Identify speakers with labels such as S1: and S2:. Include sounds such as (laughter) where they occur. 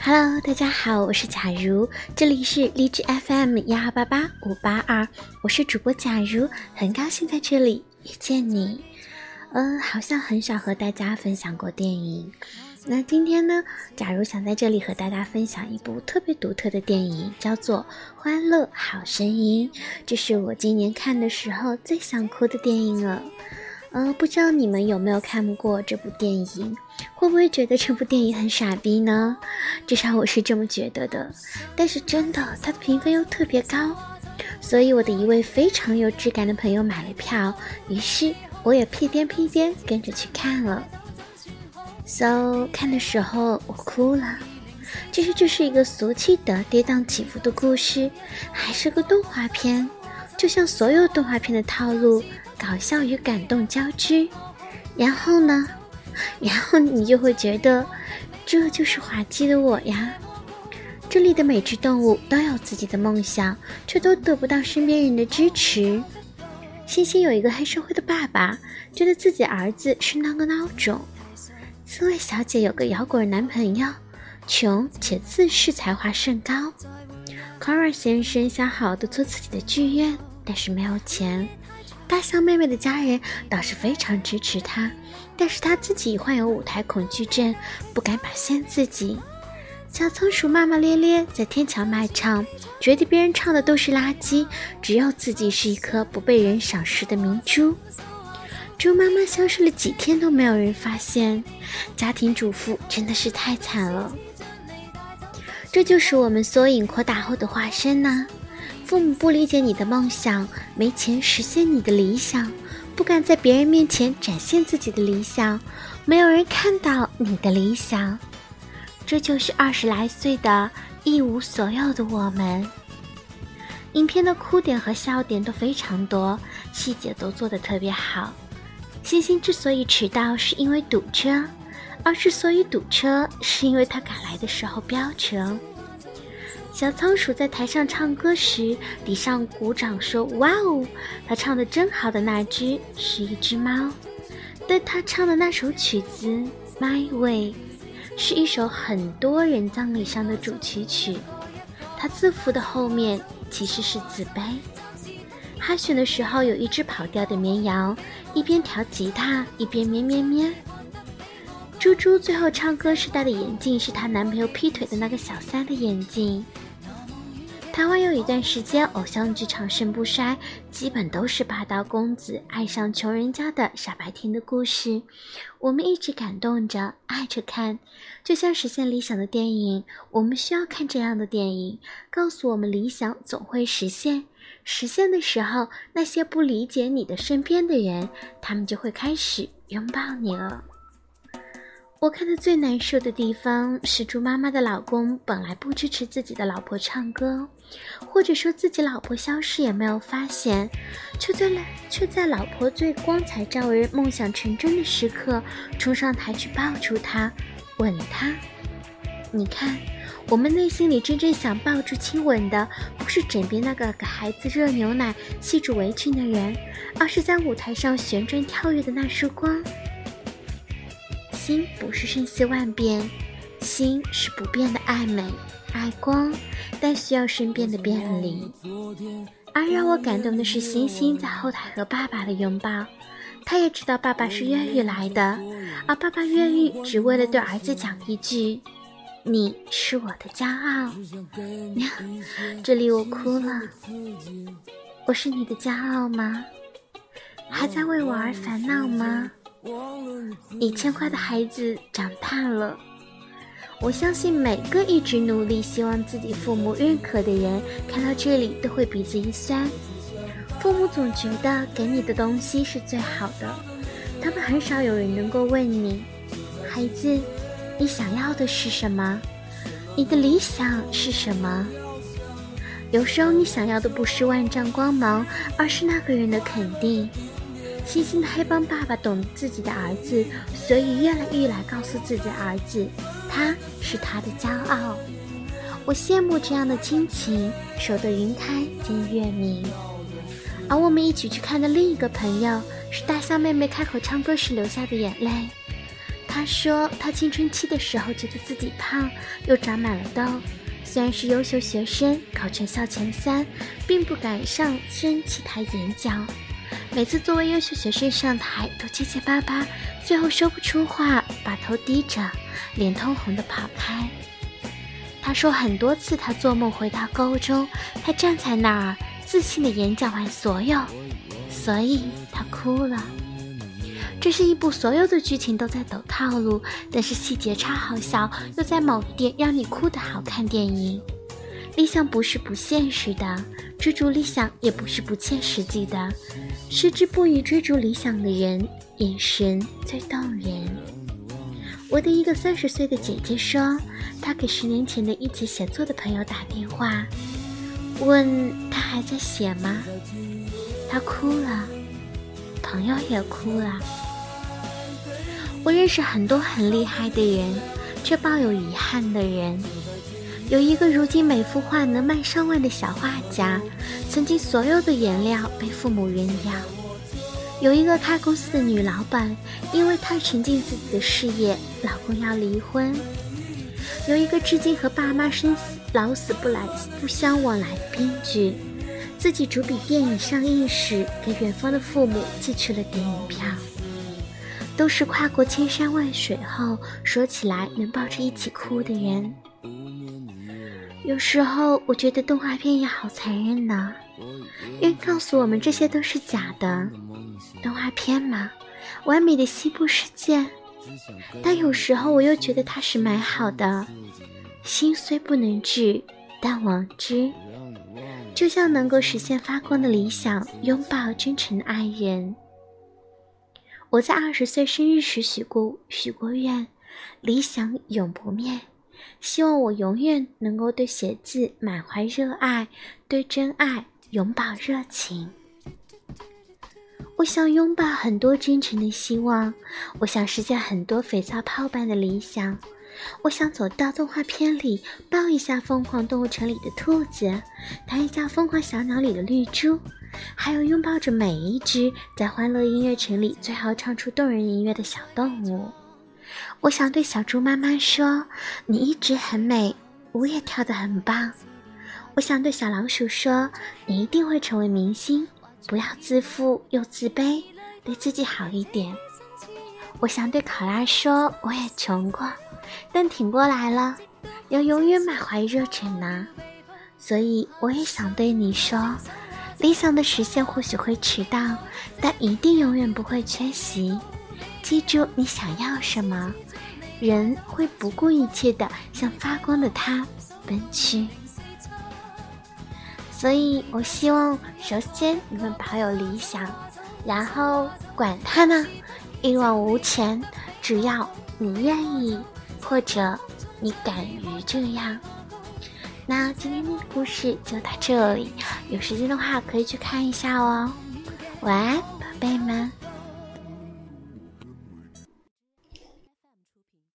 S1: Hello，大家好，我是假如，这里是荔枝 FM 幺二八八五八二，我是主播假如，很高兴在这里遇见你。嗯，好像很少和大家分享过电影，那今天呢，假如想在这里和大家分享一部特别独特的电影，叫做《欢乐好声音》，这是我今年看的时候最想哭的电影了。嗯，不知道你们有没有看过这部电影？会不会觉得这部电影很傻逼呢？至少我是这么觉得的。但是真的，它的评分又特别高，所以我的一位非常有质感的朋友买了票，于是我也屁颠屁颠跟着去看了。So 看的时候我哭了。其实这是一个俗气的跌宕起伏的故事，还是个动画片，就像所有动画片的套路。搞笑与感动交织，然后呢？然后你就会觉得，这就是滑稽的我呀。这里的每只动物都有自己的梦想，却都得不到身边人的支持。星星有一个黑社会的爸爸，觉得自己儿子是那个孬种。刺猬小姐有个摇滚男朋友，穷且自恃才华甚高。c o r a 先生想好好的做自己的剧院，但是没有钱。大象妹妹的家人倒是非常支持她，但是她自己患有舞台恐惧症，不敢表现自己。小仓鼠骂骂咧咧在天桥卖唱，觉得别人唱的都是垃圾，只有自己是一颗不被人赏识的明珠。猪妈妈消失了几天都没有人发现，家庭主妇真的是太惨了。这就是我们缩影扩大后的化身呢。父母不理解你的梦想，没钱实现你的理想，不敢在别人面前展现自己的理想，没有人看到你的理想，这就是二十来岁的一无所有的我们。影片的哭点和笑点都非常多，细节都做得特别好。星星之所以迟到，是因为堵车，而之所以堵车，是因为他赶来的时候飙车。小仓鼠在台上唱歌时，地上鼓掌说：“哇哦，他唱的真好。”的那只是一只猫，但他唱的那首曲子《My Way》是一首很多人葬礼上的主题曲。他字符的后面其实是自卑。他选的时候，有一只跑掉的绵羊，一边调吉他一边咩咩咩。猪猪最后唱歌时戴的眼镜是她男朋友劈腿的那个小三的眼镜。台湾有一段时间，偶像剧长盛不衰，基本都是霸道公子爱上穷人家的傻白甜的故事。我们一直感动着，爱着看，就像实现理想的电影。我们需要看这样的电影，告诉我们理想总会实现。实现的时候，那些不理解你的身边的人，他们就会开始拥抱你了。我看的最难受的地方是猪妈妈的老公本来不支持自己的老婆唱歌，或者说自己老婆消失也没有发现，却在却在老婆最光彩照人、梦想成真的时刻冲上台去抱住她，吻她。你看，我们内心里真正想抱住亲吻的，不是枕边那个给孩子热牛奶、系住围裙的人，而是在舞台上旋转跳跃的那束光。心不是瞬息万变，心是不变的爱美、爱光，但需要身边的便利。而让我感动的是，星星在后台和爸爸的拥抱。他也知道爸爸是越狱来的，而爸爸越狱只为了对儿子讲一句：“你是我的骄傲。” (laughs) 这里我哭了。我是你的骄傲吗？还在为我而烦恼吗？你牵挂的孩子长大了，我相信每个一直努力希望自己父母认可的人，看到这里都会鼻子一酸。父母总觉得给你的东西是最好的，他们很少有人能够问你，孩子，你想要的是什么？你的理想是什么？有时候你想要的不是万丈光芒，而是那个人的肯定。细心的黑帮爸爸懂自己的儿子，所以越来越来告诉自己的儿子，他是他的骄傲。我羡慕这样的亲情，守得云开见月明。而我们一起去看的另一个朋友，是大象妹妹开口唱歌时流下的眼泪。她说，她青春期的时候觉得自己胖，又长满了痘。虽然是优秀学生，考全校前三，并不敢上升起台演讲。每次作为优秀学生上台，都结结巴巴，最后说不出话，把头低着，脸通红的跑开。他说很多次，他做梦回到高中，他站在那儿。自信的演讲完所有，所以他哭了。这是一部所有的剧情都在抖套路，但是细节超好笑，又在某点让你哭的好看电影。理想不是不现实的，追逐理想也不是不切实际的。矢志不渝追逐理想的人，眼神最动人。我的一个三十岁的姐姐说，她给十年前的一起写作的朋友打电话。问他还在写吗？他哭了，朋友也哭了。我认识很多很厉害的人，却抱有遗憾的人。有一个如今每幅画能卖上万的小画家，曾经所有的颜料被父母扔掉。有一个开公司的女老板，因为太沉浸自己的事业，老公要离婚。有一个至今和爸妈生死。老死不来不相往来的编剧，自己主笔电影上映时，给远方的父母寄去了电影票。都是跨过千山万水后，说起来能抱着一起哭的人。有时候我觉得动画片也好残忍呢，因为告诉我们这些都是假的。动画片嘛，完美的西部世界，但有时候我又觉得它是美好的。心虽不能治，但往之，就像能够实现发光的理想，拥抱真诚的爱人。我在二十岁生日时许过许过愿，理想永不灭，希望我永远能够对写字满怀热爱，对真爱永葆热情。我想拥抱很多真诚的希望，我想实现很多肥皂泡般的理想。我想走到动画片里，抱一下《疯狂动物城》里的兔子，弹一下《疯狂小鸟》里的绿珠，还有拥抱着每一只在《欢乐音乐城》里最后唱出动人音乐的小动物。我想对小猪妈妈说：“你一直很美，舞也跳得很棒。”我想对小老鼠说：“你一定会成为明星，不要自负又自卑，对自己好一点。”我想对考拉说：“我也穷过。”但挺过来了，要永远满怀热忱呢。所以我也想对你说，理想的实现或许会迟到，但一定永远不会缺席。记住你想要什么，人会不顾一切的向发光的他奔去。所以我希望，首先你们保有理想，然后管他呢，一往无前，只要你愿意。或者你敢于这样，那今天的故事就到这里。有时间的话可以去看一下哦。晚安，宝贝们。